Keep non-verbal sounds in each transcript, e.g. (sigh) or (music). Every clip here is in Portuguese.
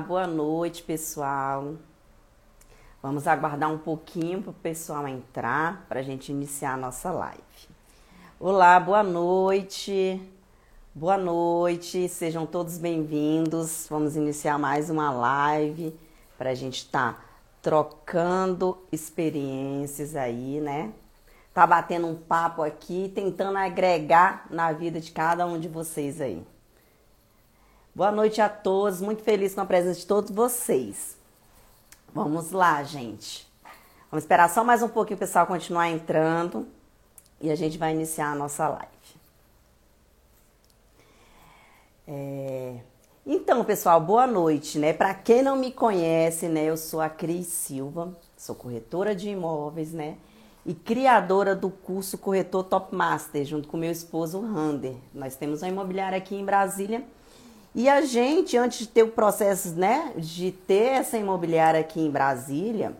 boa noite, pessoal. Vamos aguardar um pouquinho para o pessoal entrar para a gente iniciar a nossa live. Olá, boa noite. Boa noite, sejam todos bem-vindos. Vamos iniciar mais uma live para a gente estar tá trocando experiências aí, né? Tá batendo um papo aqui, tentando agregar na vida de cada um de vocês aí. Boa noite a todos, muito feliz com a presença de todos vocês. Vamos lá, gente. Vamos esperar só mais um pouquinho o pessoal continuar entrando e a gente vai iniciar a nossa live. É... Então, pessoal, boa noite, né? Para quem não me conhece, né, eu sou a Cris Silva, sou corretora de imóveis, né? E criadora do curso Corretor Top Master, junto com meu esposo Rander. Nós temos uma imobiliária aqui em Brasília e a gente, antes de ter o processo, né, de ter essa imobiliária aqui em Brasília,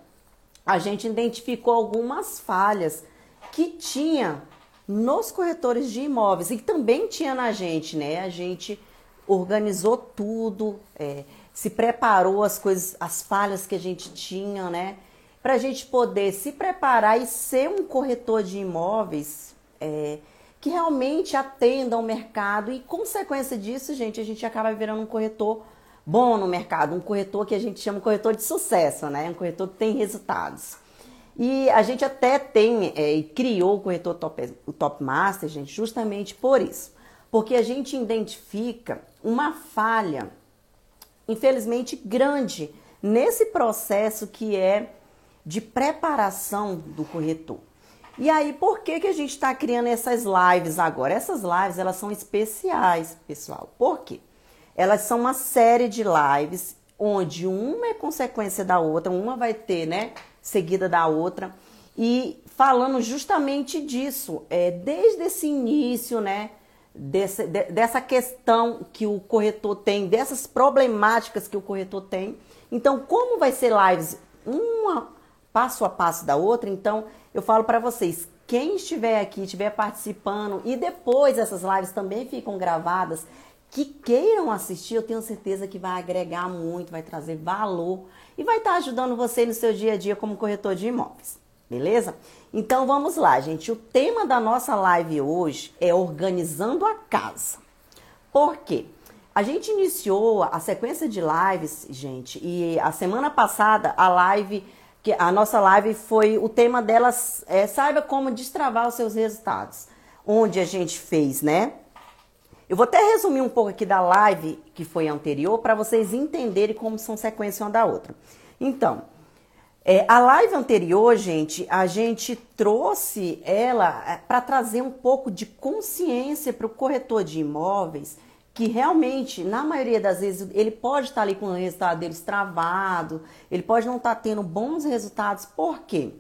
a gente identificou algumas falhas que tinha nos corretores de imóveis e também tinha na gente, né? A gente organizou tudo, é, se preparou as coisas, as falhas que a gente tinha, né? Para a gente poder se preparar e ser um corretor de imóveis é, que realmente atenda ao mercado e, consequência disso, gente, a gente acaba virando um corretor bom no mercado, um corretor que a gente chama corretor de sucesso, né? Um corretor que tem resultados. E a gente até tem é, e criou o corretor top, o Top Master, gente, justamente por isso. Porque a gente identifica uma falha, infelizmente grande, nesse processo que é de preparação do corretor. E aí, por que, que a gente está criando essas lives agora? Essas lives, elas são especiais, pessoal. Por quê? Elas são uma série de lives onde uma é consequência da outra, uma vai ter, né, seguida da outra. E falando justamente disso, é, desde esse início, né, desse, de, dessa questão que o corretor tem, dessas problemáticas que o corretor tem. Então, como vai ser lives uma passo a passo da outra, então eu falo para vocês, quem estiver aqui, estiver participando e depois essas lives também ficam gravadas, que queiram assistir, eu tenho certeza que vai agregar muito, vai trazer valor e vai estar tá ajudando você no seu dia a dia como corretor de imóveis. Beleza? Então vamos lá, gente. O tema da nossa live hoje é organizando a casa. Por quê? A gente iniciou a sequência de lives, gente, e a semana passada a live que a nossa live foi o tema delas é, saiba como destravar os seus resultados, onde a gente fez, né? Eu vou até resumir um pouco aqui da live que foi anterior para vocês entenderem como são sequência uma da outra. Então, é, a live anterior, gente, a gente trouxe ela é, para trazer um pouco de consciência para o corretor de imóveis que realmente, na maioria das vezes, ele pode estar ali com o resultado deles travado, ele pode não estar tendo bons resultados. Por quê?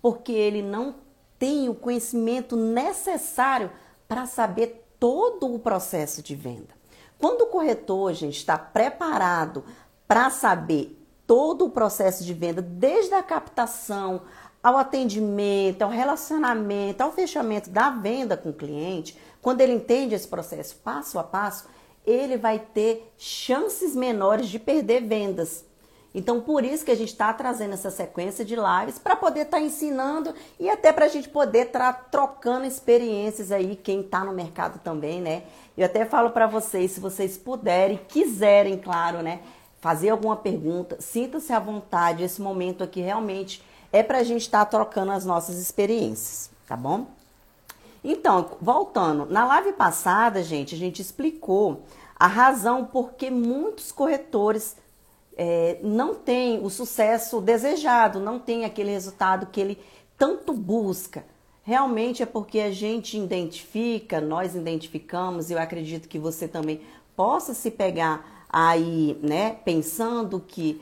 Porque ele não tem o conhecimento necessário para saber todo o processo de venda. Quando o corretor, gente, está preparado para saber todo o processo de venda, desde a captação ao atendimento, ao relacionamento, ao fechamento da venda com o cliente, quando ele entende esse processo passo a passo, ele vai ter chances menores de perder vendas. Então, por isso que a gente está trazendo essa sequência de lives para poder estar tá ensinando e até para a gente poder estar tá trocando experiências aí, quem está no mercado também, né? Eu até falo para vocês, se vocês puderem, quiserem, claro, né? Fazer alguma pergunta, sinta-se à vontade. Esse momento aqui realmente é para a gente estar tá trocando as nossas experiências, tá bom? Então, voltando, na live passada, gente, a gente explicou a razão por que muitos corretores é, não têm o sucesso desejado, não tem aquele resultado que ele tanto busca. Realmente é porque a gente identifica, nós identificamos, e eu acredito que você também possa se pegar aí, né, pensando que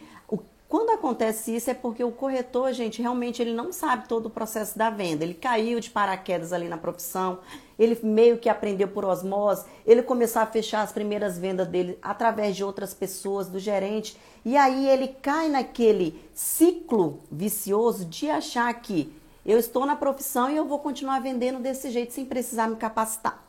quando acontece isso é porque o corretor, gente, realmente ele não sabe todo o processo da venda. Ele caiu de paraquedas ali na profissão, ele meio que aprendeu por osmose, ele começou a fechar as primeiras vendas dele através de outras pessoas, do gerente, e aí ele cai naquele ciclo vicioso de achar que eu estou na profissão e eu vou continuar vendendo desse jeito sem precisar me capacitar.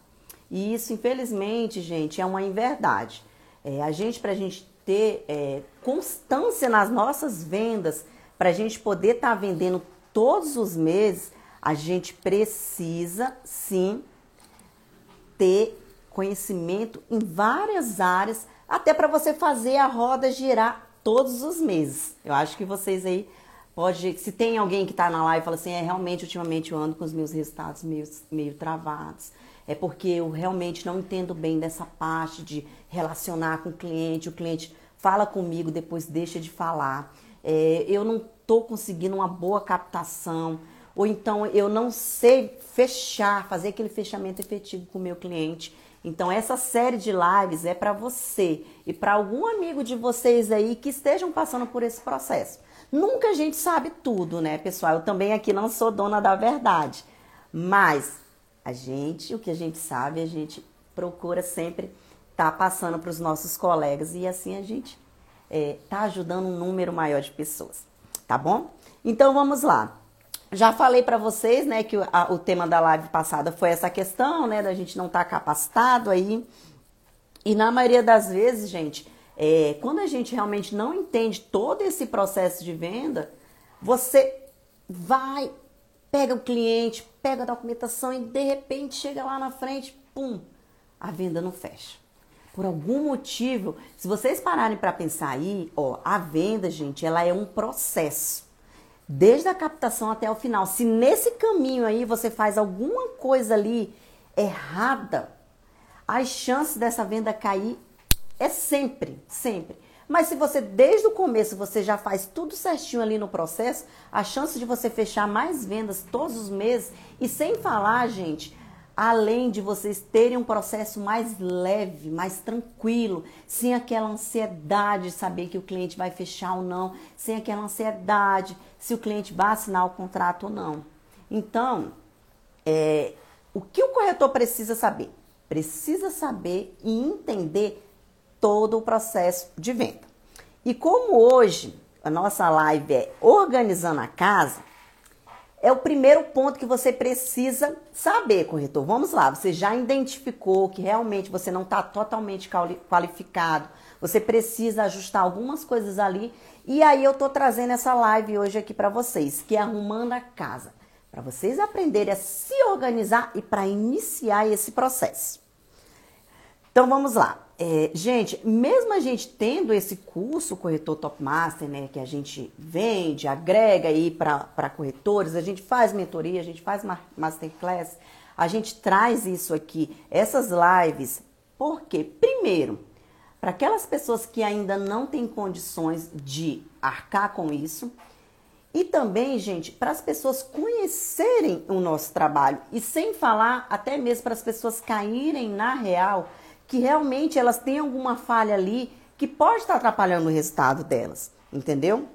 E isso, infelizmente, gente, é uma inverdade. É, a gente, para a gente ter é, constância nas nossas vendas, para a gente poder estar tá vendendo todos os meses, a gente precisa sim ter conhecimento em várias áreas, até para você fazer a roda girar todos os meses. Eu acho que vocês aí pode, se tem alguém que está na live e fala assim, é realmente ultimamente eu ando com os meus resultados meio, meio travados. É porque eu realmente não entendo bem dessa parte de relacionar com o cliente, o cliente fala comigo, depois deixa de falar. É, eu não estou conseguindo uma boa captação ou então eu não sei fechar, fazer aquele fechamento efetivo com o meu cliente. Então essa série de lives é para você e para algum amigo de vocês aí que estejam passando por esse processo. Nunca a gente sabe tudo, né, pessoal? Eu também aqui não sou dona da verdade, mas a gente, o que a gente sabe, a gente procura sempre estar tá passando para os nossos colegas e assim a gente está é, ajudando um número maior de pessoas, tá bom? Então vamos lá. Já falei para vocês, né, que a, o tema da live passada foi essa questão, né, da gente não estar tá capacitado aí. E na maioria das vezes, gente, é, quando a gente realmente não entende todo esse processo de venda, você vai, pega o cliente, pega a documentação e de repente chega lá na frente, pum, a venda não fecha. Por algum motivo, se vocês pararem para pensar aí, ó, a venda, gente, ela é um processo desde a captação até o final. Se nesse caminho aí você faz alguma coisa ali errada, as chances dessa venda cair é sempre, sempre. Mas se você desde o começo você já faz tudo certinho ali no processo, a chance de você fechar mais vendas todos os meses e sem falar, gente, além de vocês terem um processo mais leve, mais tranquilo, sem aquela ansiedade de saber que o cliente vai fechar ou não, sem aquela ansiedade se o cliente vai assinar o contrato ou não. Então, é, o que o corretor precisa saber? Precisa saber e entender todo o processo de venda. E como hoje a nossa live é organizando a casa, é o primeiro ponto que você precisa saber, corretor. Vamos lá, você já identificou que realmente você não está totalmente qualificado, você precisa ajustar algumas coisas ali. E aí eu tô trazendo essa live hoje aqui para vocês, que é arrumando a casa, para vocês aprenderem a se organizar e para iniciar esse processo. Então vamos lá. É, gente, mesmo a gente tendo esse curso corretor Top Master, né, que a gente vende, agrega aí para corretores, a gente faz mentoria, a gente faz masterclass, a gente traz isso aqui, essas lives, porque primeiro, para aquelas pessoas que ainda não têm condições de arcar com isso, e também, gente, para as pessoas conhecerem o nosso trabalho e sem falar até mesmo para as pessoas caírem na real que realmente elas têm alguma falha ali que pode estar atrapalhando o resultado delas, entendeu?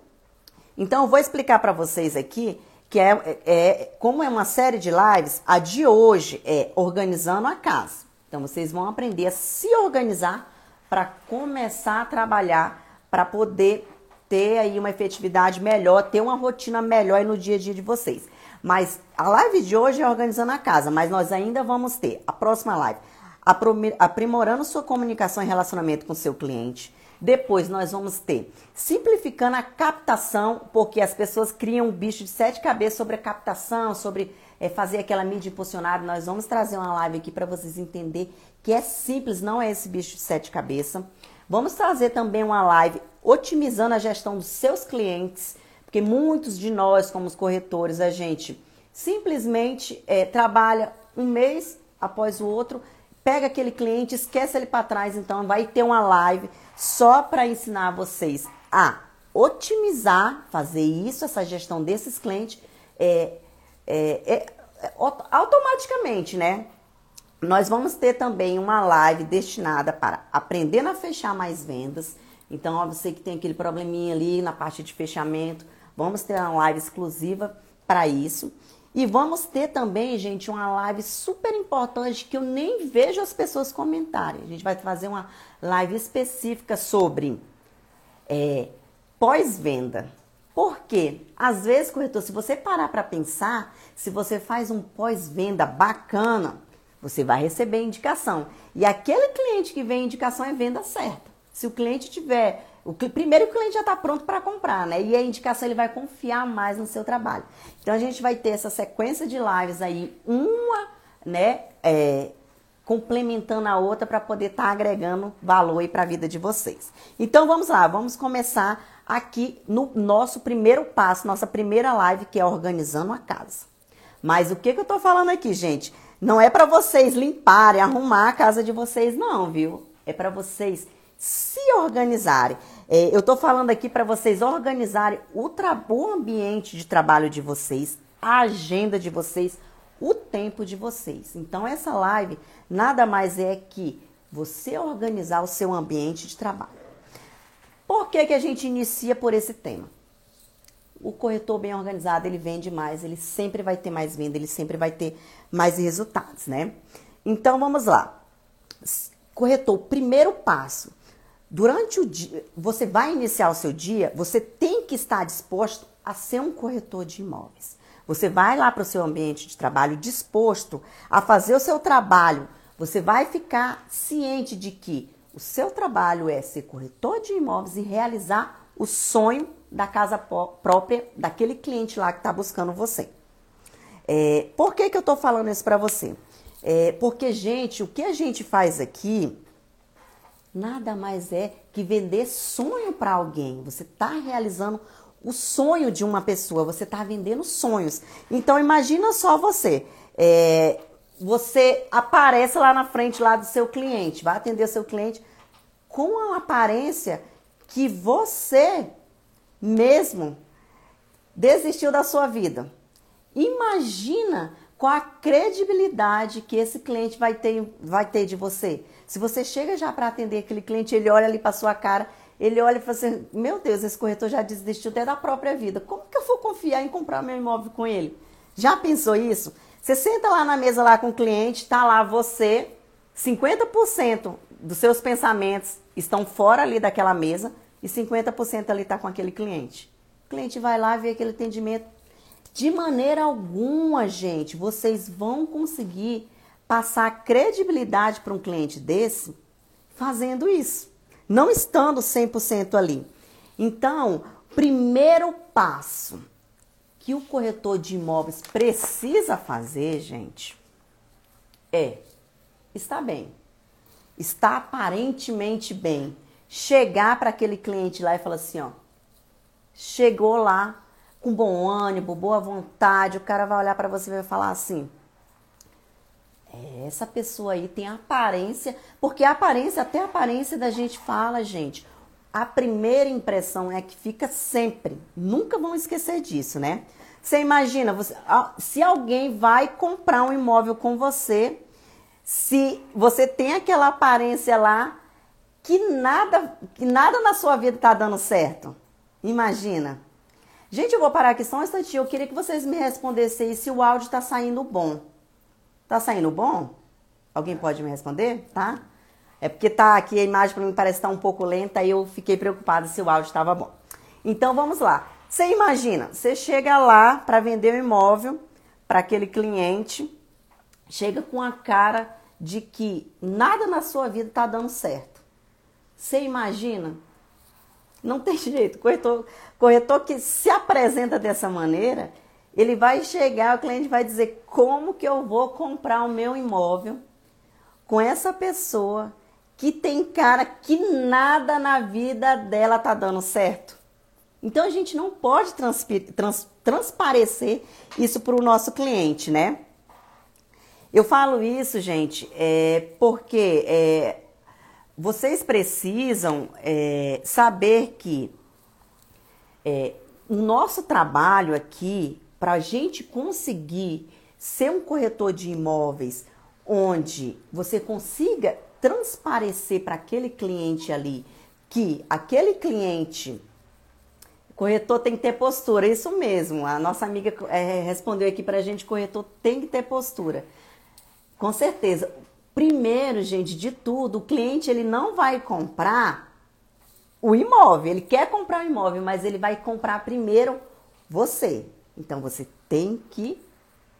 Então eu vou explicar para vocês aqui que é, é, é, como é uma série de lives, a de hoje é organizando a casa. Então vocês vão aprender a se organizar para começar a trabalhar para poder ter aí uma efetividade melhor, ter uma rotina melhor no dia a dia de vocês. Mas a live de hoje é organizando a casa, mas nós ainda vamos ter a próxima live aprimorando sua comunicação e relacionamento com seu cliente. Depois nós vamos ter simplificando a captação, porque as pessoas criam um bicho de sete cabeças sobre a captação, sobre é, fazer aquela mídia impulsionada. Nós vamos trazer uma live aqui para vocês entenderem que é simples, não é esse bicho de sete cabeças. Vamos trazer também uma live otimizando a gestão dos seus clientes, porque muitos de nós, como os corretores, a gente simplesmente é, trabalha um mês após o outro pega aquele cliente, esquece ele para trás, então vai ter uma live só para ensinar vocês a otimizar, fazer isso, essa gestão desses clientes é, é, é, é automaticamente, né? Nós vamos ter também uma live destinada para aprendendo a fechar mais vendas. Então, ó, você que tem aquele probleminha ali na parte de fechamento, vamos ter uma live exclusiva para isso. E vamos ter também, gente, uma live super importante que eu nem vejo as pessoas comentarem. A gente vai fazer uma live específica sobre é, pós-venda. Por quê? Às vezes, corretor, se você parar para pensar, se você faz um pós-venda bacana, você vai receber indicação. E aquele cliente que vem indicação é venda certa. Se o cliente tiver. O, primeiro o cliente já está pronto para comprar, né? E a indicação ele vai confiar mais no seu trabalho. Então a gente vai ter essa sequência de lives aí, uma, né? É, complementando a outra para poder estar tá agregando valor aí para a vida de vocês. Então vamos lá, vamos começar aqui no nosso primeiro passo, nossa primeira live, que é organizando a casa. Mas o que, que eu estou falando aqui, gente? Não é para vocês limparem, arrumar a casa de vocês, não, viu? É para vocês se organizarem. É, eu estou falando aqui para vocês organizarem o, o ambiente de trabalho de vocês, a agenda de vocês, o tempo de vocês. Então, essa live nada mais é que você organizar o seu ambiente de trabalho. Por que, que a gente inicia por esse tema? O corretor bem organizado, ele vende mais, ele sempre vai ter mais venda, ele sempre vai ter mais resultados, né? Então, vamos lá. Corretor, primeiro passo. Durante o dia, você vai iniciar o seu dia, você tem que estar disposto a ser um corretor de imóveis. Você vai lá para o seu ambiente de trabalho disposto a fazer o seu trabalho. Você vai ficar ciente de que o seu trabalho é ser corretor de imóveis e realizar o sonho da casa própria daquele cliente lá que está buscando você. É, por que, que eu estou falando isso para você? É, porque, gente, o que a gente faz aqui nada mais é que vender sonho para alguém. Você está realizando o sonho de uma pessoa, você está vendendo sonhos. Então imagina só você, é, você aparece lá na frente lá do seu cliente, vai atender o seu cliente com a aparência que você mesmo desistiu da sua vida. Imagina com a credibilidade que esse cliente vai ter, vai ter de você. Se você chega já para atender aquele cliente, ele olha ali para sua cara ele olha e fala assim: Meu Deus, esse corretor já desistiu até da própria vida. Como que eu vou confiar em comprar meu imóvel com ele? Já pensou isso? Você senta lá na mesa lá com o cliente, tá lá você, 50% dos seus pensamentos estão fora ali daquela mesa e 50% ali está com aquele cliente. O cliente vai lá ver aquele atendimento. De maneira alguma, gente, vocês vão conseguir passar credibilidade para um cliente desse fazendo isso não estando 100% ali. Então, primeiro passo que o corretor de imóveis precisa fazer, gente, é estar bem. Está aparentemente bem. Chegar para aquele cliente lá e falar assim, ó, chegou lá com bom ânimo, boa vontade, o cara vai olhar para você e vai falar assim: essa pessoa aí tem aparência, porque a aparência, até a aparência da gente fala, gente. A primeira impressão é que fica sempre. Nunca vão esquecer disso, né? Você imagina, você, se alguém vai comprar um imóvel com você, se você tem aquela aparência lá que nada, que nada na sua vida está dando certo. Imagina. Gente, eu vou parar aqui só um instantinho. Eu queria que vocês me respondessem se o áudio está saindo bom. Tá saindo bom? Alguém pode me responder? Tá? É porque tá aqui a imagem para mim parece estar tá um pouco lenta e eu fiquei preocupada se o áudio estava bom. Então vamos lá. Você imagina, você chega lá para vender um imóvel para aquele cliente, chega com a cara de que nada na sua vida está dando certo. Você imagina? Não tem (laughs) jeito. Corretor, corretor que se apresenta dessa maneira, ele vai chegar, o cliente vai dizer como que eu vou comprar o meu imóvel com essa pessoa que tem cara que nada na vida dela tá dando certo. Então a gente não pode trans, transparecer isso para o nosso cliente, né? Eu falo isso, gente, é, porque é, vocês precisam é, saber que é, o nosso trabalho aqui para a gente conseguir ser um corretor de imóveis onde você consiga transparecer para aquele cliente ali que aquele cliente corretor tem que ter postura, isso mesmo. A nossa amiga é, respondeu aqui para a gente, corretor tem que ter postura. Com certeza. Primeiro, gente, de tudo, o cliente ele não vai comprar o imóvel. Ele quer comprar o imóvel, mas ele vai comprar primeiro você. Então você tem que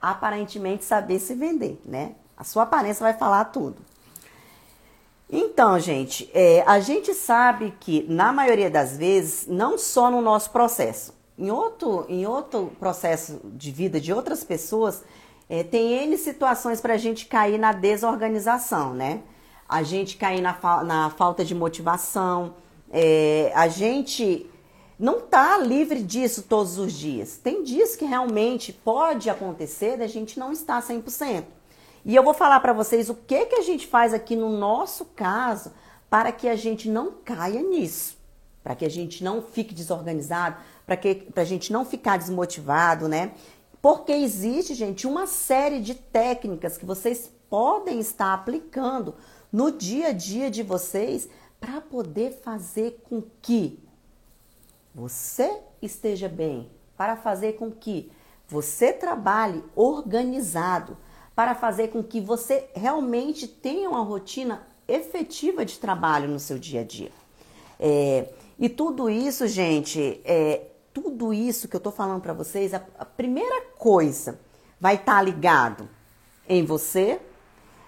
aparentemente saber se vender, né? A sua aparência vai falar tudo. Então, gente, é, a gente sabe que na maioria das vezes, não só no nosso processo, em outro, em outro processo de vida de outras pessoas, é, tem N situações para a gente cair na desorganização, né? A gente cair na, fa na falta de motivação, é, a gente não tá livre disso todos os dias. Tem dias que realmente pode acontecer da gente não estar 100%. E eu vou falar para vocês o que que a gente faz aqui no nosso caso para que a gente não caia nisso, para que a gente não fique desorganizado, para que a gente não ficar desmotivado, né? Porque existe, gente, uma série de técnicas que vocês podem estar aplicando no dia a dia de vocês para poder fazer com que você esteja bem, para fazer com que você trabalhe organizado, para fazer com que você realmente tenha uma rotina efetiva de trabalho no seu dia a dia. É, e tudo isso, gente, é, tudo isso que eu tô falando para vocês, a, a, primeira coisa vai estar tá ligado em você,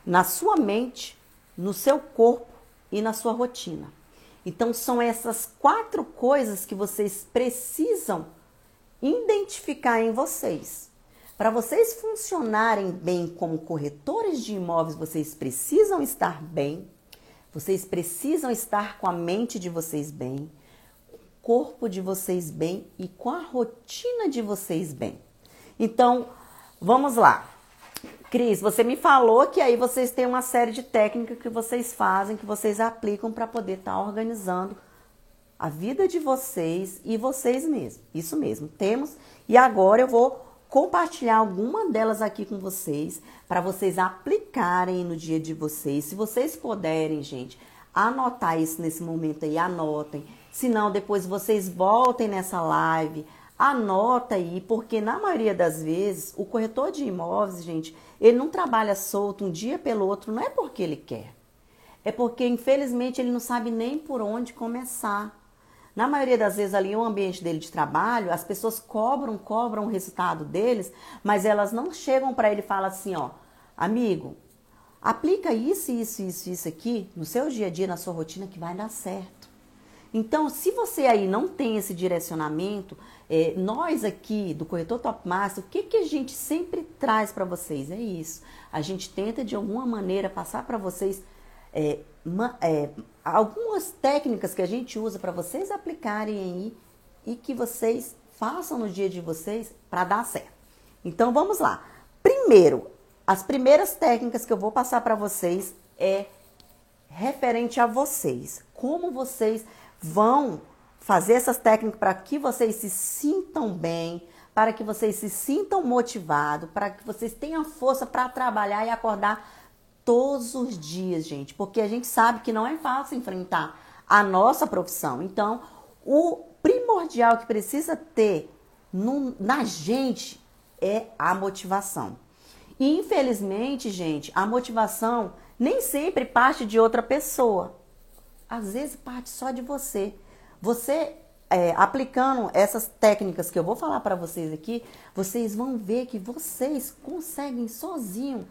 na sua mente, no seu corpo e na sua rotina. Então são essas quatro coisas que vocês precisam identificar em vocês. Para vocês funcionarem bem como corretores de imóveis, vocês precisam estar bem, vocês precisam estar com a mente de vocês bem, o corpo de vocês bem e com a rotina de vocês bem. Então, vamos lá. Cris, você me falou que aí vocês têm uma série de técnicas que vocês fazem, que vocês aplicam para poder estar tá organizando a vida de vocês e vocês mesmos. Isso mesmo, temos. E agora eu vou compartilhar alguma delas aqui com vocês para vocês aplicarem no dia de vocês. Se vocês puderem, gente, anotar isso nesse momento aí, anotem. Se não, depois vocês voltem nessa live, anota aí, porque na maioria das vezes o corretor de imóveis, gente, ele não trabalha solto um dia pelo outro, não é porque ele quer. É porque, infelizmente, ele não sabe nem por onde começar. Na maioria das vezes, ali no ambiente dele de trabalho, as pessoas cobram, cobram o resultado deles, mas elas não chegam para ele e falam assim: ó, amigo, aplica isso, isso, isso, isso aqui no seu dia a dia, na sua rotina, que vai dar certo. Então, se você aí não tem esse direcionamento, é, nós aqui do Corretor Top Master, o que, que a gente sempre traz para vocês? É isso. A gente tenta de alguma maneira passar para vocês é, uma, é, algumas técnicas que a gente usa para vocês aplicarem aí e que vocês façam no dia de vocês para dar certo. Então vamos lá. Primeiro, as primeiras técnicas que eu vou passar para vocês é referente a vocês. Como vocês vão fazer essas técnicas para que vocês se sintam bem, para que vocês se sintam motivados, para que vocês tenham força para trabalhar e acordar todos os dias, gente, porque a gente sabe que não é fácil enfrentar a nossa profissão. Então, o primordial que precisa ter no, na gente é a motivação. E infelizmente, gente, a motivação nem sempre parte de outra pessoa. Às vezes parte só de você. Você é, aplicando essas técnicas que eu vou falar para vocês aqui, vocês vão ver que vocês conseguem sozinho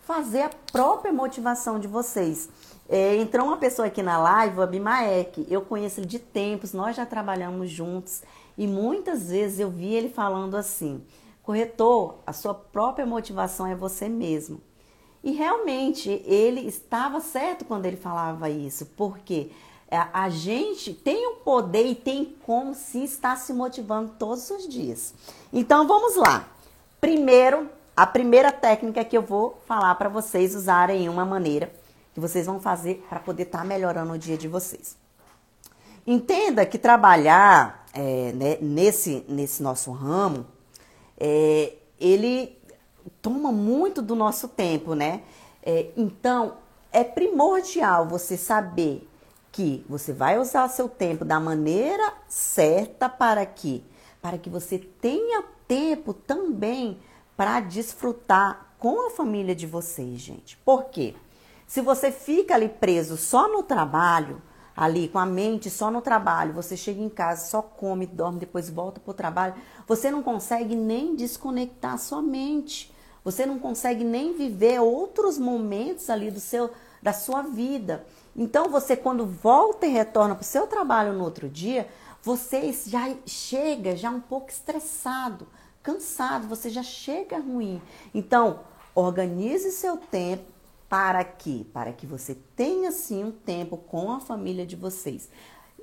fazer a própria motivação de vocês. É, entrou uma pessoa aqui na live, o Abimaek, eu conheço ele de tempos, nós já trabalhamos juntos e muitas vezes eu vi ele falando assim: corretor, a sua própria motivação é você mesmo. E realmente ele estava certo quando ele falava isso, porque a gente tem o poder e tem como sim estar se motivando todos os dias. Então vamos lá. Primeiro, a primeira técnica que eu vou falar para vocês usarem uma maneira que vocês vão fazer para poder estar tá melhorando o dia de vocês. Entenda que trabalhar é, né, nesse, nesse nosso ramo, é, ele toma muito do nosso tempo, né? É, então, é primordial você saber que você vai usar seu tempo da maneira certa para que para que você tenha tempo também para desfrutar com a família de vocês, gente. Por quê? Se você fica ali preso só no trabalho, ali com a mente só no trabalho, você chega em casa, só come, dorme, depois volta para o trabalho, você não consegue nem desconectar sua mente. Você não consegue nem viver outros momentos ali do seu da sua vida. Então você quando volta e retorna para o seu trabalho no outro dia, você já chega já um pouco estressado, cansado, você já chega ruim. Então, organize seu tempo para que, para que você tenha sim um tempo com a família de vocês.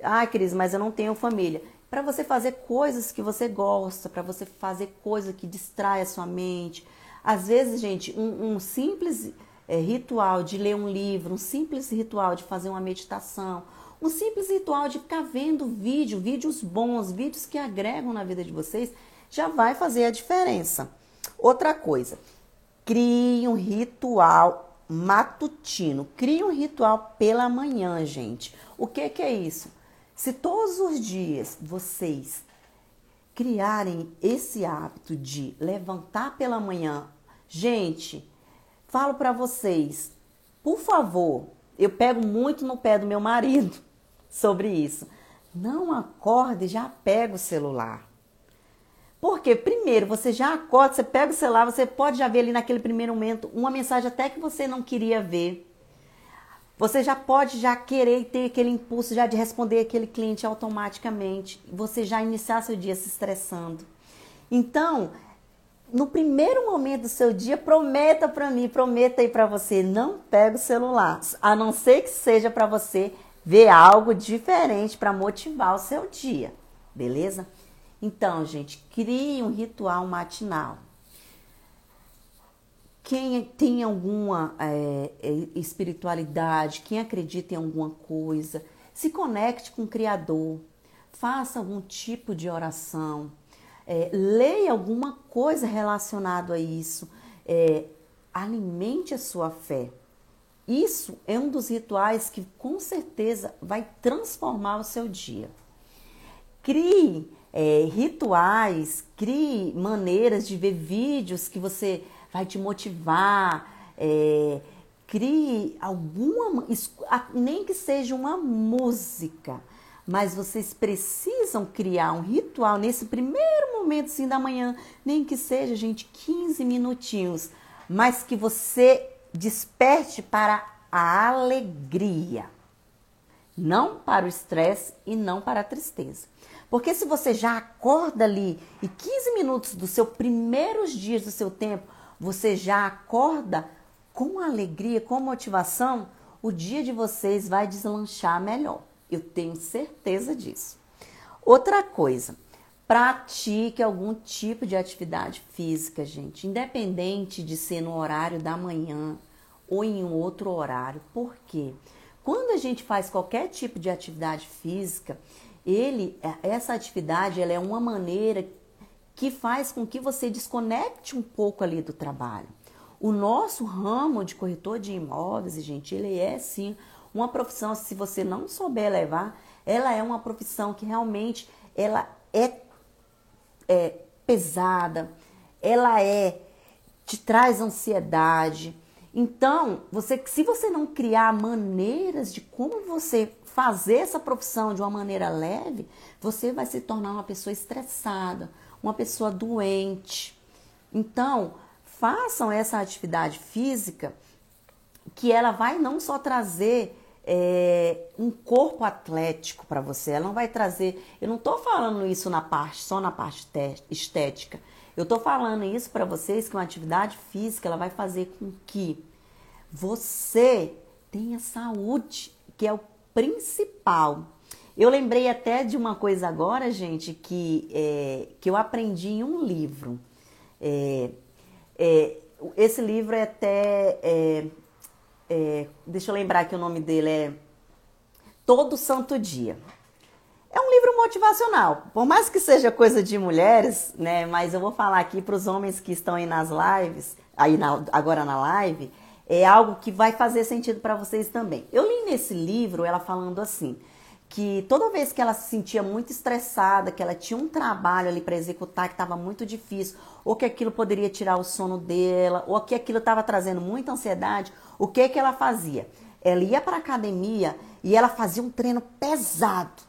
Ah, Cris, mas eu não tenho família. Para você fazer coisas que você gosta, para você fazer coisa que distrai a sua mente. Às vezes, gente, um, um simples é, ritual de ler um livro, um simples ritual de fazer uma meditação, um simples ritual de ficar vendo vídeo, vídeos bons, vídeos que agregam na vida de vocês, já vai fazer a diferença. Outra coisa, crie um ritual matutino. Crie um ritual pela manhã, gente. O que, que é isso? Se todos os dias vocês criarem esse hábito de levantar pela manhã, gente, falo para vocês, por favor, eu pego muito no pé do meu marido (laughs) sobre isso. Não acorde, já pega o celular. Porque, primeiro, você já acorda, você pega o celular, você pode já ver ali naquele primeiro momento uma mensagem até que você não queria ver. Você já pode já querer ter aquele impulso já de responder aquele cliente automaticamente. Você já iniciar seu dia se estressando. Então, no primeiro momento do seu dia, prometa para mim, prometa aí para você, não pega o celular, a não ser que seja para você ver algo diferente para motivar o seu dia, beleza? Então, gente, crie um ritual matinal. Quem tem alguma é, espiritualidade, quem acredita em alguma coisa, se conecte com o Criador, faça algum tipo de oração, é, leia alguma coisa relacionada a isso, é, alimente a sua fé. Isso é um dos rituais que com certeza vai transformar o seu dia. Crie é, rituais, crie maneiras de ver vídeos que você vai te motivar, é, crie alguma, nem que seja uma música, mas vocês precisam criar um ritual nesse primeiro momento assim, da manhã, nem que seja, gente, 15 minutinhos, mas que você desperte para a alegria, não para o estresse e não para a tristeza. Porque se você já acorda ali e 15 minutos dos seus primeiros dias do seu tempo, você já acorda com alegria, com motivação, o dia de vocês vai deslanchar melhor. Eu tenho certeza disso. Outra coisa, pratique algum tipo de atividade física, gente, independente de ser no horário da manhã ou em um outro horário. Por quê? Quando a gente faz qualquer tipo de atividade física, ele, essa atividade, ela é uma maneira que faz com que você desconecte um pouco ali do trabalho. O nosso ramo de corretor de imóveis, gente, ele é sim uma profissão, se você não souber levar, ela é uma profissão que realmente ela é, é pesada, ela é te traz ansiedade. Então, você, se você não criar maneiras de como você fazer essa profissão de uma maneira leve, você vai se tornar uma pessoa estressada, uma pessoa doente. Então, façam essa atividade física que ela vai não só trazer é, um corpo atlético para você, ela não vai trazer. Eu não estou falando isso na parte só na parte estética. Eu estou falando isso para vocês que uma atividade física ela vai fazer com que você tenha saúde, que é o principal. Eu lembrei até de uma coisa agora, gente, que, é, que eu aprendi em um livro. É, é, esse livro é até. É, é, deixa eu lembrar que o nome dele é Todo Santo Dia. É um livro motivacional, por mais que seja coisa de mulheres, né? Mas eu vou falar aqui para os homens que estão aí nas lives, aí na, agora na live, é algo que vai fazer sentido para vocês também. Eu li nesse livro ela falando assim: que toda vez que ela se sentia muito estressada, que ela tinha um trabalho ali para executar que estava muito difícil, ou que aquilo poderia tirar o sono dela, ou que aquilo estava trazendo muita ansiedade, o que que ela fazia? Ela ia para academia e ela fazia um treino pesado.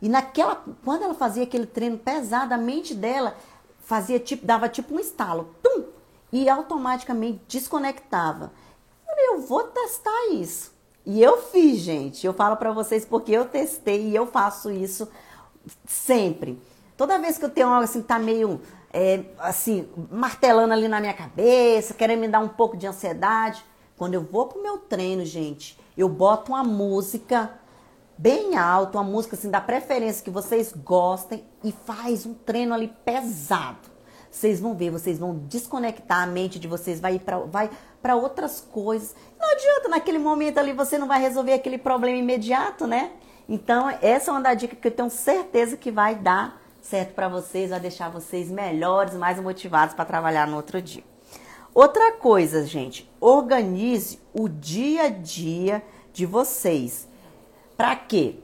E naquela, quando ela fazia aquele treino pesado, a mente dela fazia tipo, dava tipo um estalo, tum, e automaticamente desconectava eu vou testar isso. E eu fiz, gente. Eu falo para vocês porque eu testei e eu faço isso sempre. Toda vez que eu tenho algo assim que tá meio é, assim, martelando ali na minha cabeça, querendo me dar um pouco de ansiedade, quando eu vou pro meu treino, gente, eu boto uma música bem alto, uma música assim da preferência que vocês gostem e faz um treino ali pesado. Vocês vão ver, vocês vão desconectar a mente de vocês, vai para vai para outras coisas. Não adianta, naquele momento ali você não vai resolver aquele problema imediato, né? Então, essa é uma da dica que eu tenho certeza que vai dar certo para vocês, vai deixar vocês melhores, mais motivados para trabalhar no outro dia. Outra coisa, gente, organize o dia a dia de vocês. Para quê?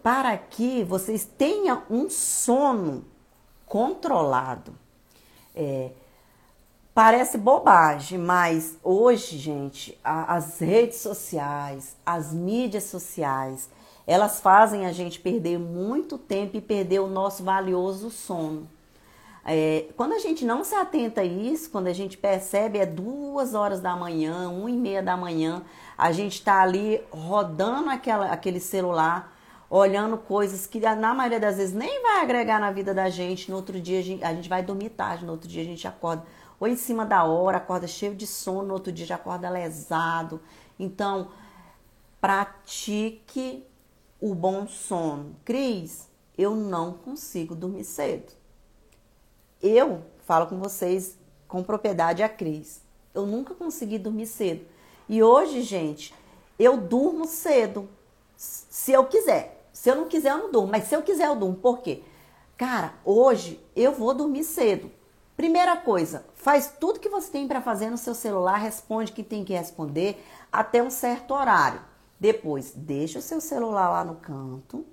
Para que vocês tenham um sono controlado. É, parece bobagem, mas hoje, gente, a, as redes sociais, as mídias sociais, elas fazem a gente perder muito tempo e perder o nosso valioso sono. É, quando a gente não se atenta a isso, quando a gente percebe é duas horas da manhã, uma e meia da manhã, a gente está ali rodando aquela, aquele celular, olhando coisas que na maioria das vezes nem vai agregar na vida da gente. No outro dia a gente, a gente vai dormir tarde, no outro dia a gente acorda ou em cima da hora, acorda cheio de sono, no outro dia já acorda lesado. Então, pratique o bom sono. Cris, eu não consigo dormir cedo. Eu falo com vocês com propriedade a Cris. Eu nunca consegui dormir cedo. E hoje, gente, eu durmo cedo. Se eu quiser. Se eu não quiser, eu não durmo. Mas se eu quiser, eu durmo. Por quê? Cara, hoje eu vou dormir cedo. Primeira coisa, faz tudo que você tem para fazer no seu celular, responde quem tem que responder até um certo horário. Depois, deixa o seu celular lá no canto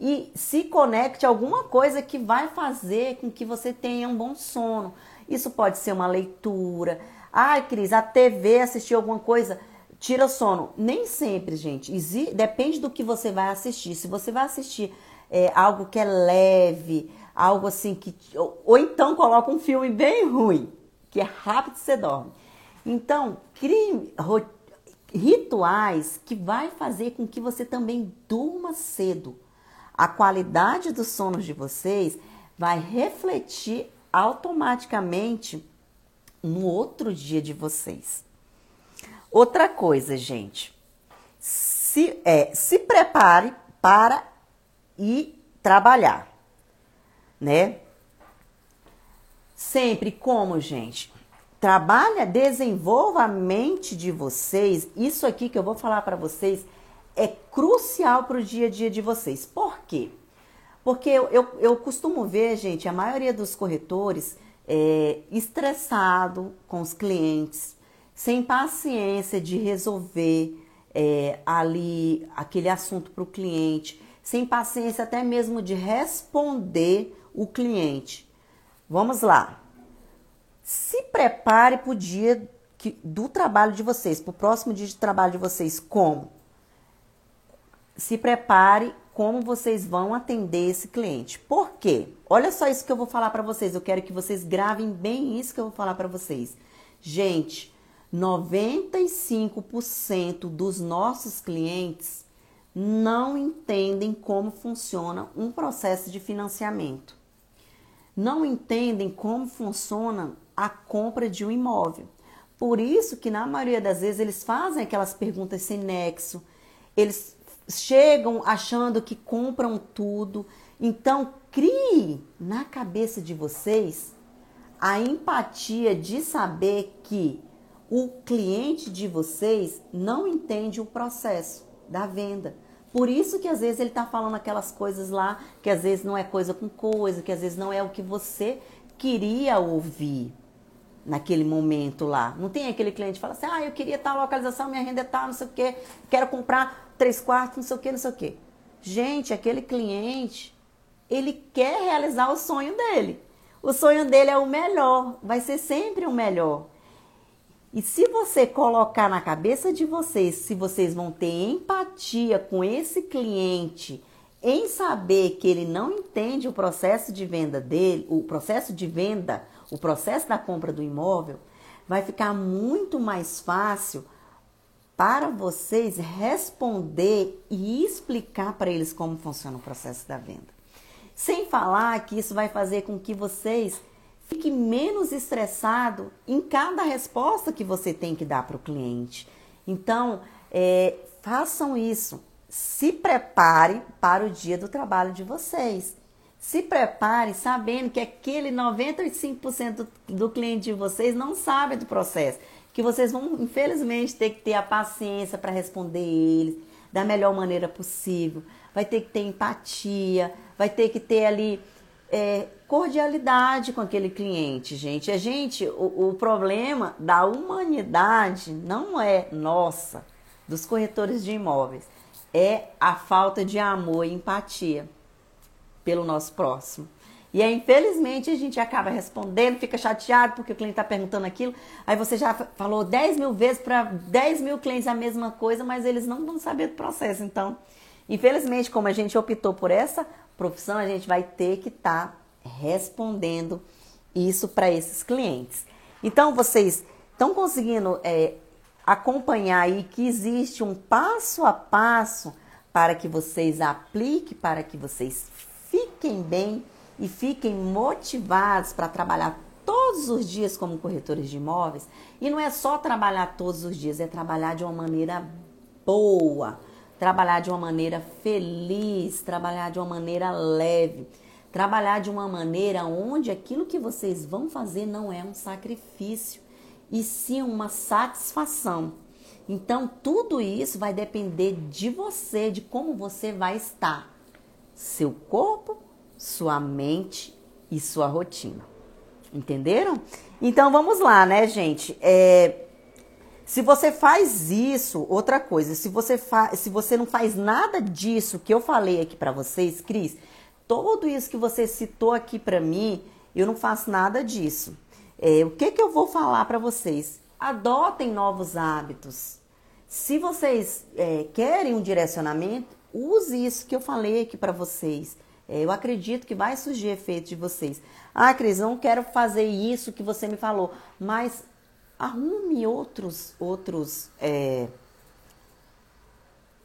e se conecte a alguma coisa que vai fazer com que você tenha um bom sono. Isso pode ser uma leitura. Ai, Cris, a TV assistir alguma coisa tira sono. Nem sempre, gente. Depende do que você vai assistir. Se você vai assistir é, algo que é leve, algo assim que. Ou, ou, então coloca um filme bem ruim, que é rápido você dorme. Então, crie rituais que vai fazer com que você também durma cedo. A qualidade dos sonos de vocês vai refletir automaticamente no outro dia de vocês. Outra coisa, gente, se, é, se prepare para ir trabalhar, né? Sempre como, gente? Trabalha, desenvolva a mente de vocês. Isso aqui que eu vou falar para vocês é crucial para o dia a dia de vocês. Por quê? Porque eu, eu, eu costumo ver, gente, a maioria dos corretores é, estressado com os clientes, sem paciência de resolver é, ali aquele assunto para o cliente, sem paciência até mesmo de responder o cliente. Vamos lá. Se prepare para o dia que, do trabalho de vocês, para o próximo dia de trabalho de vocês. Como? Se prepare como vocês vão atender esse cliente. Por quê? Olha só isso que eu vou falar para vocês. Eu quero que vocês gravem bem isso que eu vou falar para vocês. Gente, 95% dos nossos clientes não entendem como funciona um processo de financiamento. Não entendem como funciona a compra de um imóvel. Por isso que na maioria das vezes eles fazem aquelas perguntas sem nexo. Eles chegam achando que compram tudo. Então, crie na cabeça de vocês a empatia de saber que o cliente de vocês não entende o processo da venda. Por isso que às vezes ele está falando aquelas coisas lá, que às vezes não é coisa com coisa, que às vezes não é o que você queria ouvir naquele momento lá. Não tem aquele cliente que fala assim, ah, eu queria tal localização, minha renda é tal, não sei o quê, quero comprar três quartos, não sei o quê, não sei o quê. Gente, aquele cliente, ele quer realizar o sonho dele. O sonho dele é o melhor, vai ser sempre o melhor. E se você colocar na cabeça de vocês, se vocês vão ter empatia com esse cliente, em saber que ele não entende o processo de venda dele, o processo de venda, o processo da compra do imóvel, vai ficar muito mais fácil para vocês responder e explicar para eles como funciona o processo da venda. Sem falar que isso vai fazer com que vocês fiquem menos estressados em cada resposta que você tem que dar para o cliente. Então, é, façam isso. Se prepare para o dia do trabalho de vocês. Se prepare sabendo que aquele 95% do, do cliente de vocês não sabe do processo. Que vocês vão, infelizmente, ter que ter a paciência para responder eles da melhor maneira possível. Vai ter que ter empatia, vai ter que ter ali é, cordialidade com aquele cliente, gente. A gente, o, o problema da humanidade não é nossa, dos corretores de imóveis, é a falta de amor e empatia pelo nosso próximo. E aí, infelizmente, a gente acaba respondendo, fica chateado porque o cliente está perguntando aquilo. Aí você já falou 10 mil vezes para 10 mil clientes a mesma coisa, mas eles não vão saber do processo. Então, infelizmente, como a gente optou por essa profissão, a gente vai ter que estar tá respondendo isso para esses clientes. Então, vocês estão conseguindo é, acompanhar aí que existe um passo a passo para que vocês apliquem, para que vocês fiquem bem e fiquem motivados para trabalhar todos os dias como corretores de imóveis. E não é só trabalhar todos os dias, é trabalhar de uma maneira boa, trabalhar de uma maneira feliz, trabalhar de uma maneira leve, trabalhar de uma maneira onde aquilo que vocês vão fazer não é um sacrifício, e sim uma satisfação. Então, tudo isso vai depender de você, de como você vai estar seu corpo, sua mente e sua rotina. Entenderam? Então vamos lá, né, gente? É, se você faz isso, outra coisa, se você, fa se você não faz nada disso que eu falei aqui para vocês, Cris, tudo isso que você citou aqui para mim, eu não faço nada disso. É, o que, que eu vou falar para vocês? Adotem novos hábitos. Se vocês é, querem um direcionamento, use isso que eu falei aqui para vocês. É, eu acredito que vai surgir efeito de vocês. Ah, Cris, não quero fazer isso que você me falou, mas arrume outros, outros, é,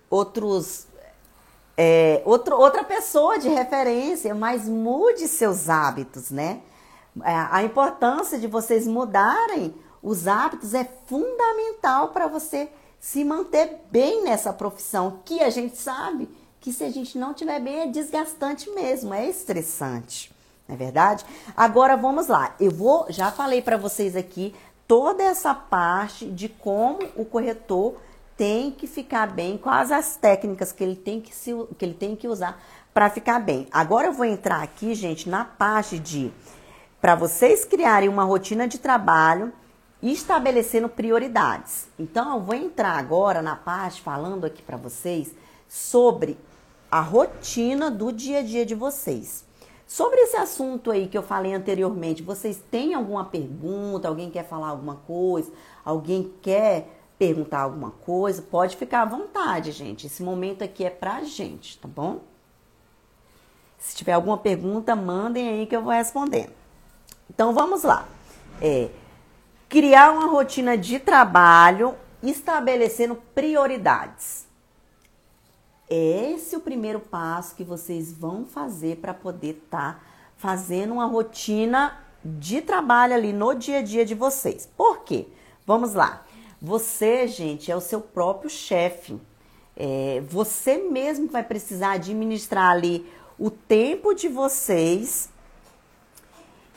outros, é, outro, outra pessoa de referência, mas mude seus hábitos, né? É, a importância de vocês mudarem os hábitos é fundamental para você se manter bem nessa profissão, que a gente sabe que se a gente não tiver bem é desgastante mesmo, é estressante. Não é verdade? Agora vamos lá. Eu vou, já falei para vocês aqui toda essa parte de como o corretor tem que ficar bem, quais as técnicas que ele tem que, se, que, ele tem que usar para ficar bem. Agora eu vou entrar aqui, gente, na parte de para vocês criarem uma rotina de trabalho estabelecendo prioridades. Então, eu vou entrar agora na parte falando aqui para vocês sobre a rotina do dia a dia de vocês. Sobre esse assunto aí que eu falei anteriormente, vocês têm alguma pergunta? Alguém quer falar alguma coisa? Alguém quer perguntar alguma coisa? Pode ficar à vontade, gente. Esse momento aqui é pra gente, tá bom? Se tiver alguma pergunta, mandem aí que eu vou respondendo. Então vamos lá. É, Criar uma rotina de trabalho estabelecendo prioridades. É esse o primeiro passo que vocês vão fazer para poder estar tá fazendo uma rotina de trabalho ali no dia a dia de vocês. Por quê? Vamos lá. Você, gente, é o seu próprio chefe. É, você mesmo vai precisar administrar ali o tempo de vocês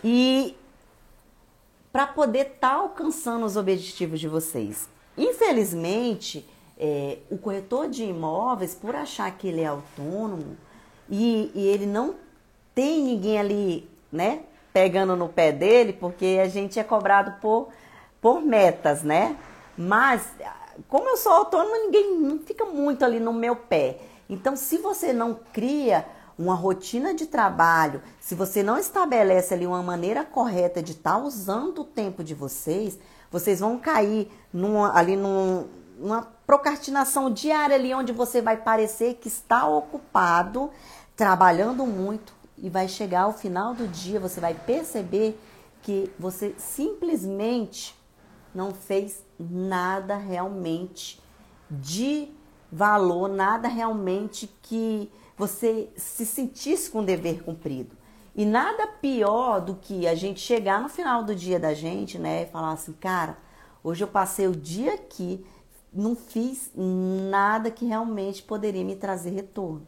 e para poder estar tá alcançando os objetivos de vocês. Infelizmente, é, o corretor de imóveis, por achar que ele é autônomo e, e ele não tem ninguém ali, né, pegando no pé dele, porque a gente é cobrado por, por metas, né? Mas, como eu sou autônomo, ninguém não fica muito ali no meu pé. Então, se você não cria uma rotina de trabalho, se você não estabelece ali uma maneira correta de estar tá usando o tempo de vocês, vocês vão cair numa, ali num, numa procrastinação diária ali onde você vai parecer que está ocupado, trabalhando muito e vai chegar ao final do dia, você vai perceber que você simplesmente não fez nada realmente de valor, nada realmente que você se sentisse com dever cumprido. E nada pior do que a gente chegar no final do dia da gente, né, e falar assim, cara, hoje eu passei o dia aqui, não fiz nada que realmente poderia me trazer retorno.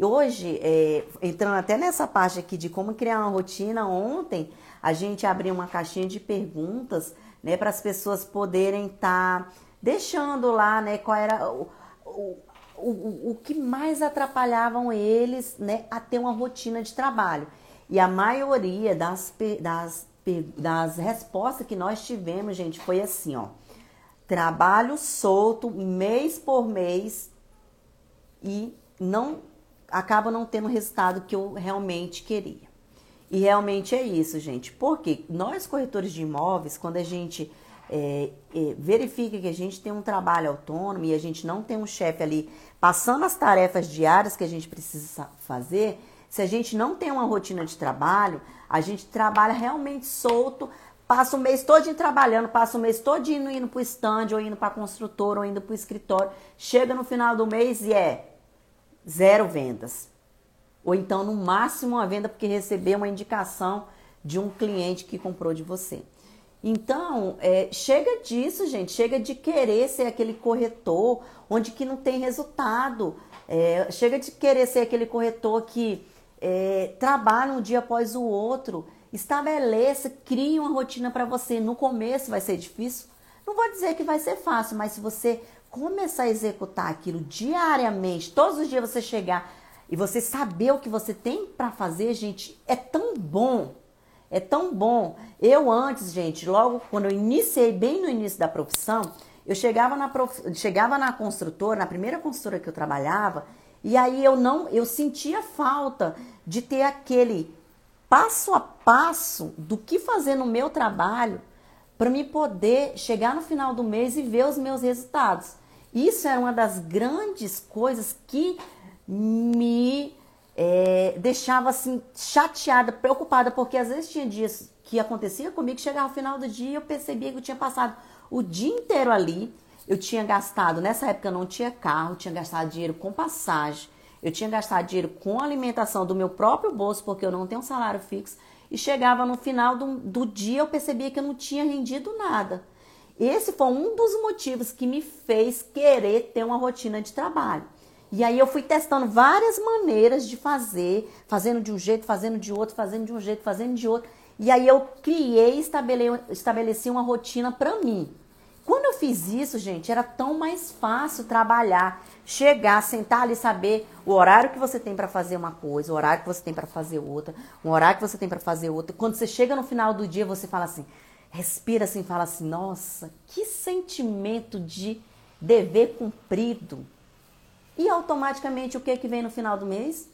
Hoje, é, entrando até nessa parte aqui de como criar uma rotina, ontem a gente abriu uma caixinha de perguntas, né, para as pessoas poderem estar tá deixando lá, né, qual era o, o, o, o que mais atrapalhavam eles, né, a ter uma rotina de trabalho. E a maioria das, das, das respostas que nós tivemos, gente, foi assim, ó. Trabalho solto, mês por mês, e não acaba não tendo o resultado que eu realmente queria. E realmente é isso, gente. Porque nós, corretores de imóveis, quando a gente é, é, verifica que a gente tem um trabalho autônomo e a gente não tem um chefe ali passando as tarefas diárias que a gente precisa fazer, se a gente não tem uma rotina de trabalho, a gente trabalha realmente solto, passa o mês todo trabalhando, passa o mês todo indo, indo para o stand, ou indo para a construtora, ou indo para o escritório, chega no final do mês e é zero vendas. Ou então, no máximo, uma venda porque recebeu uma indicação de um cliente que comprou de você. Então, é, chega disso, gente. Chega de querer ser aquele corretor onde que não tem resultado. É, chega de querer ser aquele corretor que é, trabalha um dia após o outro. Estabeleça, crie uma rotina para você. No começo vai ser difícil. Não vou dizer que vai ser fácil, mas se você começar a executar aquilo diariamente, todos os dias você chegar e você saber o que você tem para fazer, gente, é tão bom. É tão bom. Eu antes, gente, logo quando eu iniciei bem no início da profissão, eu chegava na prof... chegava na construtora, na primeira construtora que eu trabalhava, e aí eu não, eu sentia falta de ter aquele passo a passo do que fazer no meu trabalho para me poder chegar no final do mês e ver os meus resultados. Isso era uma das grandes coisas que me é, deixava assim chateada, preocupada, porque às vezes tinha dias que acontecia comigo, chegava ao final do dia eu percebia que eu tinha passado o dia inteiro ali, eu tinha gastado, nessa época eu não tinha carro, tinha gastado dinheiro com passagem, eu tinha gastado dinheiro com alimentação do meu próprio bolso, porque eu não tenho um salário fixo, e chegava no final do, do dia eu percebia que eu não tinha rendido nada. Esse foi um dos motivos que me fez querer ter uma rotina de trabalho. E aí eu fui testando várias maneiras de fazer, fazendo de um jeito, fazendo de outro, fazendo de um jeito, fazendo de outro. E aí eu criei, estabeleci uma rotina para mim. Fiz isso, gente, era tão mais fácil trabalhar, chegar, sentar ali, saber o horário que você tem para fazer uma coisa, o horário que você tem para fazer outra, o horário que você tem para fazer outra. Quando você chega no final do dia, você fala assim, respira assim, fala assim: "Nossa, que sentimento de dever cumprido". E automaticamente o que que vem no final do mês?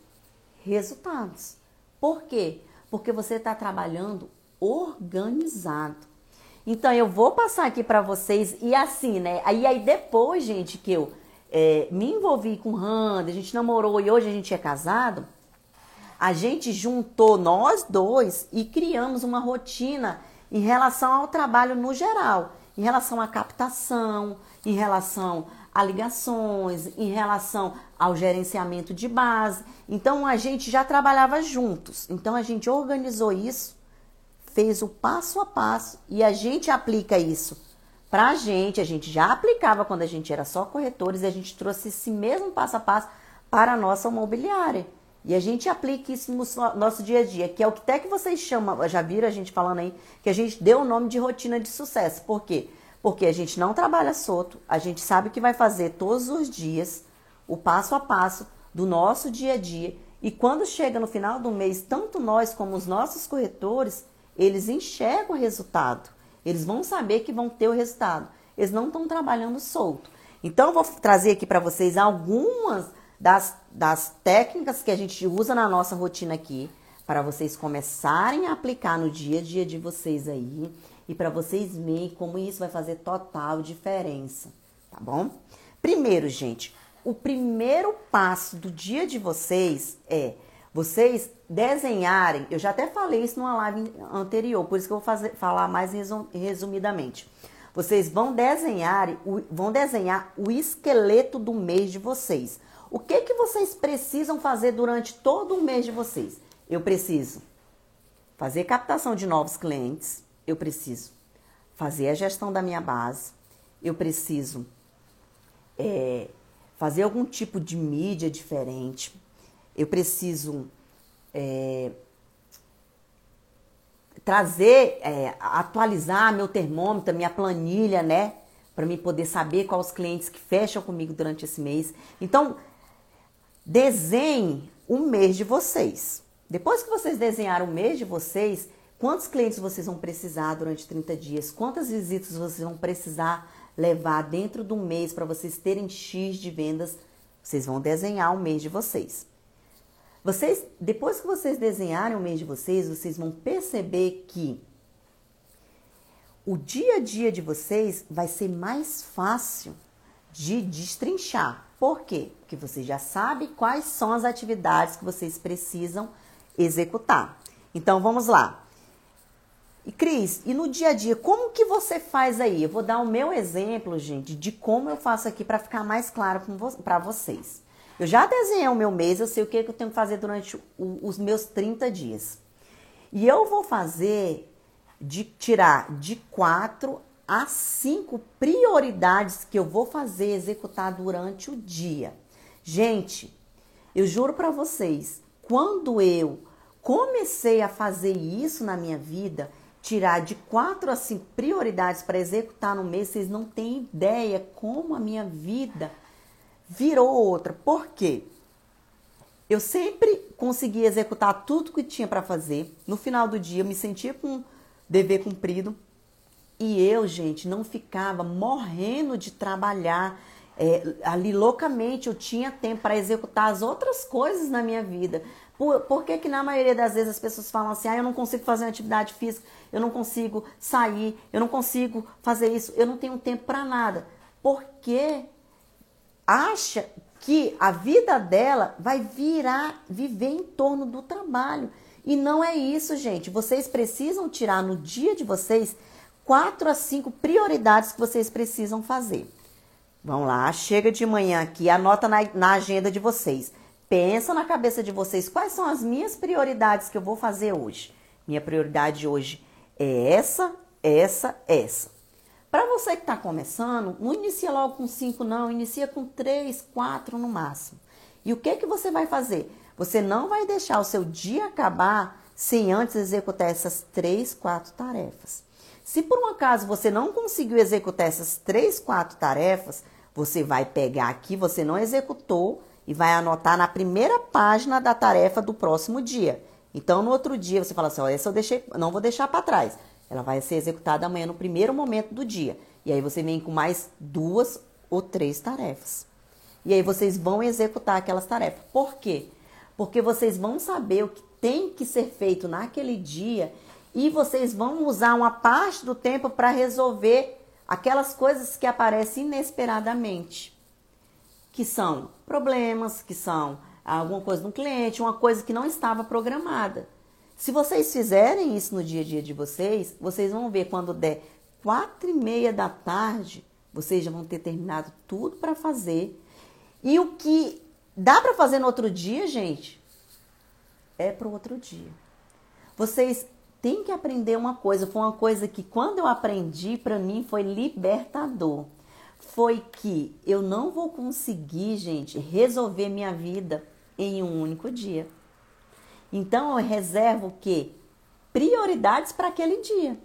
Resultados. Por quê? Porque você está trabalhando organizado. Então eu vou passar aqui para vocês e assim, né? Aí aí depois, gente, que eu é, me envolvi com Randa, a gente namorou e hoje a gente é casado, a gente juntou nós dois e criamos uma rotina em relação ao trabalho no geral, em relação à captação, em relação a ligações, em relação ao gerenciamento de base. Então a gente já trabalhava juntos. Então a gente organizou isso fez o passo a passo e a gente aplica isso para a gente. A gente já aplicava quando a gente era só corretores e a gente trouxe esse mesmo passo a passo para a nossa imobiliária. E a gente aplica isso no nosso dia a dia, que é o que até que vocês chamam, já viram a gente falando aí, que a gente deu o nome de rotina de sucesso. Por quê? Porque a gente não trabalha solto, a gente sabe que vai fazer todos os dias o passo a passo do nosso dia a dia. E quando chega no final do mês, tanto nós como os nossos corretores, eles enxergam o resultado. Eles vão saber que vão ter o resultado. Eles não estão trabalhando solto. Então, eu vou trazer aqui para vocês algumas das, das técnicas que a gente usa na nossa rotina aqui, para vocês começarem a aplicar no dia a dia de vocês aí e para vocês verem como isso vai fazer total diferença, tá bom? Primeiro, gente, o primeiro passo do dia de vocês é vocês desenharem, eu já até falei isso numa live anterior, por isso que eu vou fazer, falar mais resumidamente. Vocês vão desenhar, vão desenhar o esqueleto do mês de vocês. O que que vocês precisam fazer durante todo o mês de vocês? Eu preciso fazer captação de novos clientes, eu preciso fazer a gestão da minha base, eu preciso é, fazer algum tipo de mídia diferente, eu preciso é, trazer, é, atualizar meu termômetro, minha planilha, né? Para mim poder saber quais os clientes que fecham comigo durante esse mês. Então, desenhe o mês de vocês. Depois que vocês desenharam o mês de vocês, quantos clientes vocês vão precisar durante 30 dias? Quantas visitas vocês vão precisar levar dentro do mês para vocês terem X de vendas? Vocês vão desenhar o mês de vocês. Vocês, depois que vocês desenharem o mês de vocês, vocês vão perceber que o dia a dia de vocês vai ser mais fácil de destrinchar. Por quê? Porque você já sabe quais são as atividades que vocês precisam executar. Então vamos lá. E Cris, e no dia a dia, como que você faz aí? Eu vou dar o meu exemplo, gente, de como eu faço aqui para ficar mais claro para vocês. Eu já desenhei o meu mês, eu sei o que, eu tenho que fazer durante o, os meus 30 dias. E eu vou fazer de tirar de quatro a cinco prioridades que eu vou fazer executar durante o dia. Gente, eu juro para vocês, quando eu comecei a fazer isso na minha vida, tirar de quatro a cinco prioridades para executar no mês, vocês não têm ideia como a minha vida virou outra. Por quê? Eu sempre conseguia executar tudo que tinha para fazer. No final do dia, eu me sentia com dever cumprido. E eu, gente, não ficava morrendo de trabalhar é, ali loucamente. Eu tinha tempo para executar as outras coisas na minha vida. Por, por que, que na maioria das vezes as pessoas falam assim, ah, eu não consigo fazer uma atividade física, eu não consigo sair, eu não consigo fazer isso, eu não tenho tempo para nada. Porque acha que a vida dela vai virar, viver em torno do trabalho. E não é isso, gente. Vocês precisam tirar no dia de vocês quatro a cinco prioridades que vocês precisam fazer. Vamos lá, chega de manhã aqui, anota na, na agenda de vocês. Pensa na cabeça de vocês quais são as minhas prioridades que eu vou fazer hoje. Minha prioridade hoje é essa, essa, essa. Para você que está começando, não inicia logo com 5, não, inicia com 3, 4 no máximo. E o que, que você vai fazer? Você não vai deixar o seu dia acabar sem antes executar essas 3, 4 tarefas. Se por um acaso você não conseguiu executar essas 3, 4 tarefas, você vai pegar aqui, você não executou e vai anotar na primeira página da tarefa do próximo dia. Então, no outro dia, você fala assim: ó, essa eu deixei, não vou deixar para trás. Ela vai ser executada amanhã no primeiro momento do dia. E aí você vem com mais duas ou três tarefas. E aí vocês vão executar aquelas tarefas. Por quê? Porque vocês vão saber o que tem que ser feito naquele dia e vocês vão usar uma parte do tempo para resolver aquelas coisas que aparecem inesperadamente. Que são problemas, que são alguma coisa no cliente, uma coisa que não estava programada. Se vocês fizerem isso no dia a dia de vocês, vocês vão ver quando der quatro e meia da tarde, vocês já vão ter terminado tudo para fazer. E o que dá para fazer no outro dia, gente, é para o outro dia. Vocês têm que aprender uma coisa. Foi uma coisa que quando eu aprendi, para mim foi libertador. Foi que eu não vou conseguir, gente, resolver minha vida em um único dia. Então eu reservo o quê? Prioridades para aquele dia.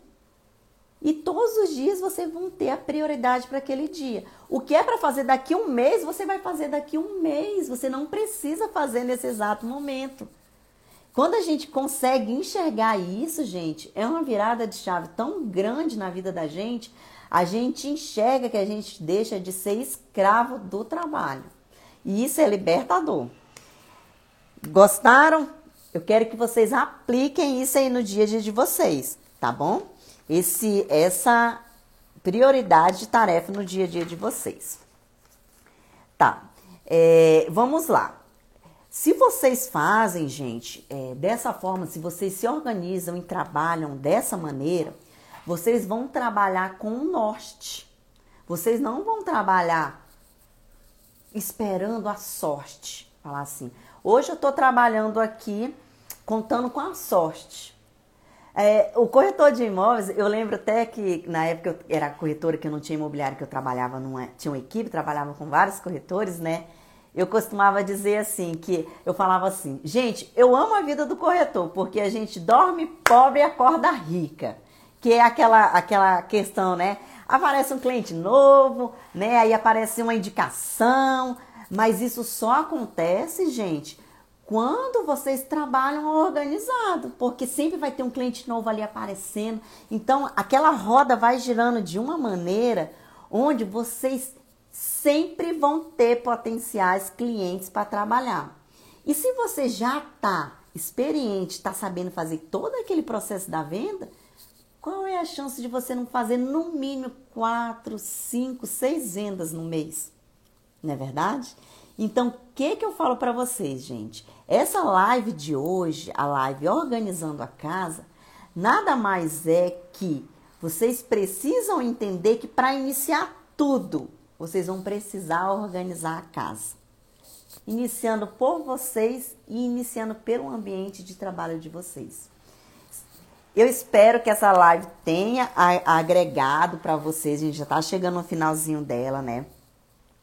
E todos os dias você vão ter a prioridade para aquele dia. O que é para fazer daqui um mês, você vai fazer daqui um mês. Você não precisa fazer nesse exato momento. Quando a gente consegue enxergar isso, gente, é uma virada de chave tão grande na vida da gente. A gente enxerga que a gente deixa de ser escravo do trabalho. E isso é libertador. Gostaram? Eu quero que vocês apliquem isso aí no dia a dia de vocês, tá bom? Esse, essa prioridade de tarefa no dia a dia de vocês. Tá, é, vamos lá. Se vocês fazem, gente, é, dessa forma, se vocês se organizam e trabalham dessa maneira, vocês vão trabalhar com o norte. Vocês não vão trabalhar esperando a sorte. Falar assim, hoje eu estou trabalhando aqui contando com a sorte. É, o corretor de imóveis, eu lembro até que na época eu era corretora que eu não tinha imobiliário, que eu trabalhava numa. Tinha uma equipe, trabalhava com vários corretores, né? Eu costumava dizer assim, que eu falava assim, gente, eu amo a vida do corretor, porque a gente dorme pobre e acorda rica. Que é aquela, aquela questão, né? Aparece um cliente novo, né? Aí aparece uma indicação, mas isso só acontece, gente, quando vocês trabalham organizado, porque sempre vai ter um cliente novo ali aparecendo. Então, aquela roda vai girando de uma maneira onde vocês sempre vão ter potenciais clientes para trabalhar. E se você já está experiente, está sabendo fazer todo aquele processo da venda, qual é a chance de você não fazer no mínimo quatro, cinco, seis vendas no mês? Não é verdade? Então, o que, que eu falo para vocês, gente? Essa live de hoje, a live Organizando a Casa, nada mais é que vocês precisam entender que para iniciar tudo, vocês vão precisar organizar a casa. Iniciando por vocês e iniciando pelo ambiente de trabalho de vocês. Eu espero que essa live tenha agregado para vocês. A gente já está chegando no finalzinho dela, né?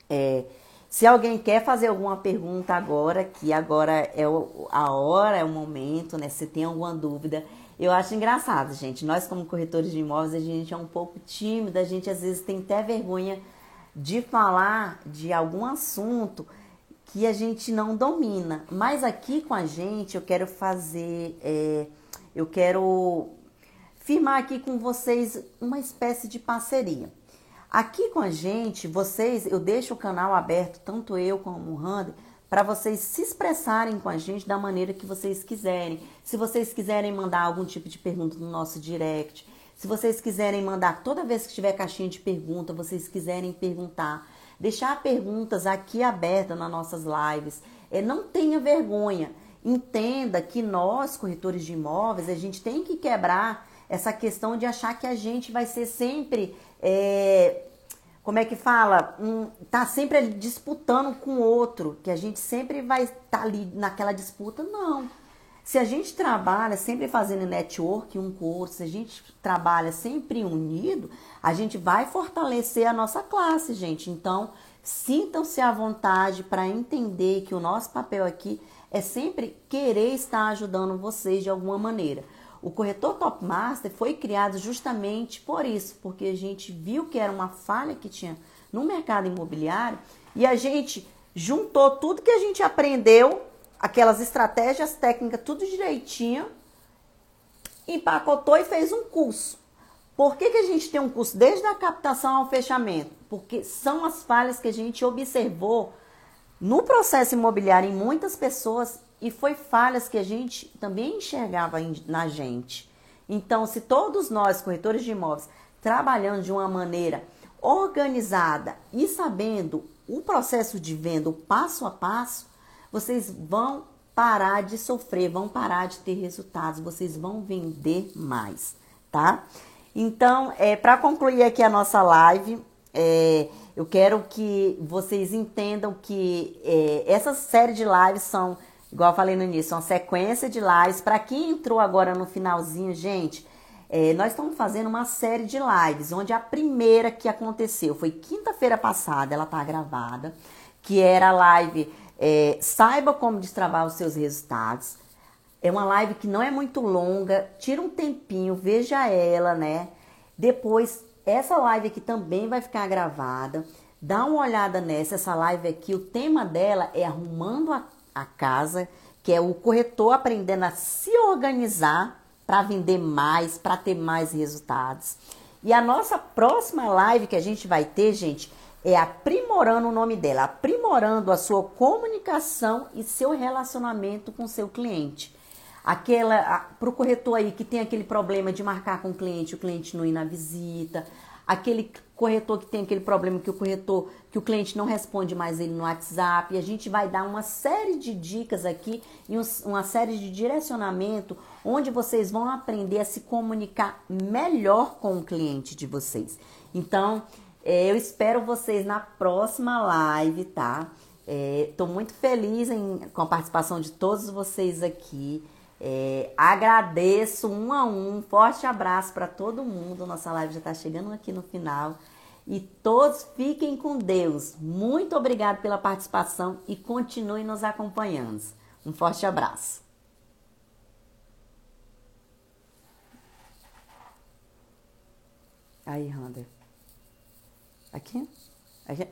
É, se alguém quer fazer alguma pergunta agora, que agora é a hora, é o momento, né? Se tem alguma dúvida, eu acho engraçado, gente. Nós, como corretores de imóveis, a gente é um pouco tímida, a gente às vezes tem até vergonha de falar de algum assunto que a gente não domina. Mas aqui com a gente, eu quero fazer, é, eu quero firmar aqui com vocês uma espécie de parceria. Aqui com a gente, vocês, eu deixo o canal aberto, tanto eu como o Randy, para vocês se expressarem com a gente da maneira que vocês quiserem. Se vocês quiserem mandar algum tipo de pergunta no nosso direct, se vocês quiserem mandar toda vez que tiver caixinha de pergunta, vocês quiserem perguntar, deixar perguntas aqui abertas nas nossas lives. É, não tenha vergonha. Entenda que nós, corretores de imóveis, a gente tem que quebrar essa questão de achar que a gente vai ser sempre é, como é que fala? Um, tá sempre disputando com o outro, que a gente sempre vai estar tá ali naquela disputa. Não. Se a gente trabalha sempre fazendo network um com o outro, se a gente trabalha sempre unido, a gente vai fortalecer a nossa classe, gente. Então, sintam-se à vontade para entender que o nosso papel aqui é sempre querer estar ajudando vocês de alguma maneira. O corretor Top Master foi criado justamente por isso, porque a gente viu que era uma falha que tinha no mercado imobiliário e a gente juntou tudo que a gente aprendeu, aquelas estratégias técnicas, tudo direitinho, empacotou e fez um curso. Por que, que a gente tem um curso desde a captação ao fechamento? Porque são as falhas que a gente observou no processo imobiliário em muitas pessoas e foi falhas que a gente também enxergava na gente. Então, se todos nós, corretores de imóveis, trabalhando de uma maneira organizada e sabendo o processo de venda, o passo a passo, vocês vão parar de sofrer, vão parar de ter resultados, vocês vão vender mais, tá? Então, é, para concluir aqui a nossa live, é, eu quero que vocês entendam que é, essa série de lives são Igual eu falei no início, uma sequência de lives. Para quem entrou agora no finalzinho, gente, é, nós estamos fazendo uma série de lives, onde a primeira que aconteceu foi quinta-feira passada, ela está gravada, que era a live é, Saiba como destravar os seus resultados. É uma live que não é muito longa, tira um tempinho, veja ela, né? Depois, essa live aqui também vai ficar gravada. Dá uma olhada nessa, essa live aqui, o tema dela é arrumando a a casa, que é o corretor aprendendo a se organizar para vender mais, para ter mais resultados. E a nossa próxima live que a gente vai ter, gente, é aprimorando o nome dela, aprimorando a sua comunicação e seu relacionamento com seu cliente. Aquela para o corretor aí que tem aquele problema de marcar com o cliente, o cliente não ir na visita, aquele corretor que tem aquele problema que o corretor, que o cliente não responde mais ele no WhatsApp. E a gente vai dar uma série de dicas aqui e uma série de direcionamento onde vocês vão aprender a se comunicar melhor com o cliente de vocês. Então, é, eu espero vocês na próxima live, tá? Estou é, muito feliz em, com a participação de todos vocês aqui. É, agradeço um a um, forte abraço para todo mundo. Nossa live já está chegando aqui no final. E todos fiquem com Deus. Muito obrigado pela participação e continuem nos acompanhando. Um forte abraço. Aí, Rander. Aqui? Aqui?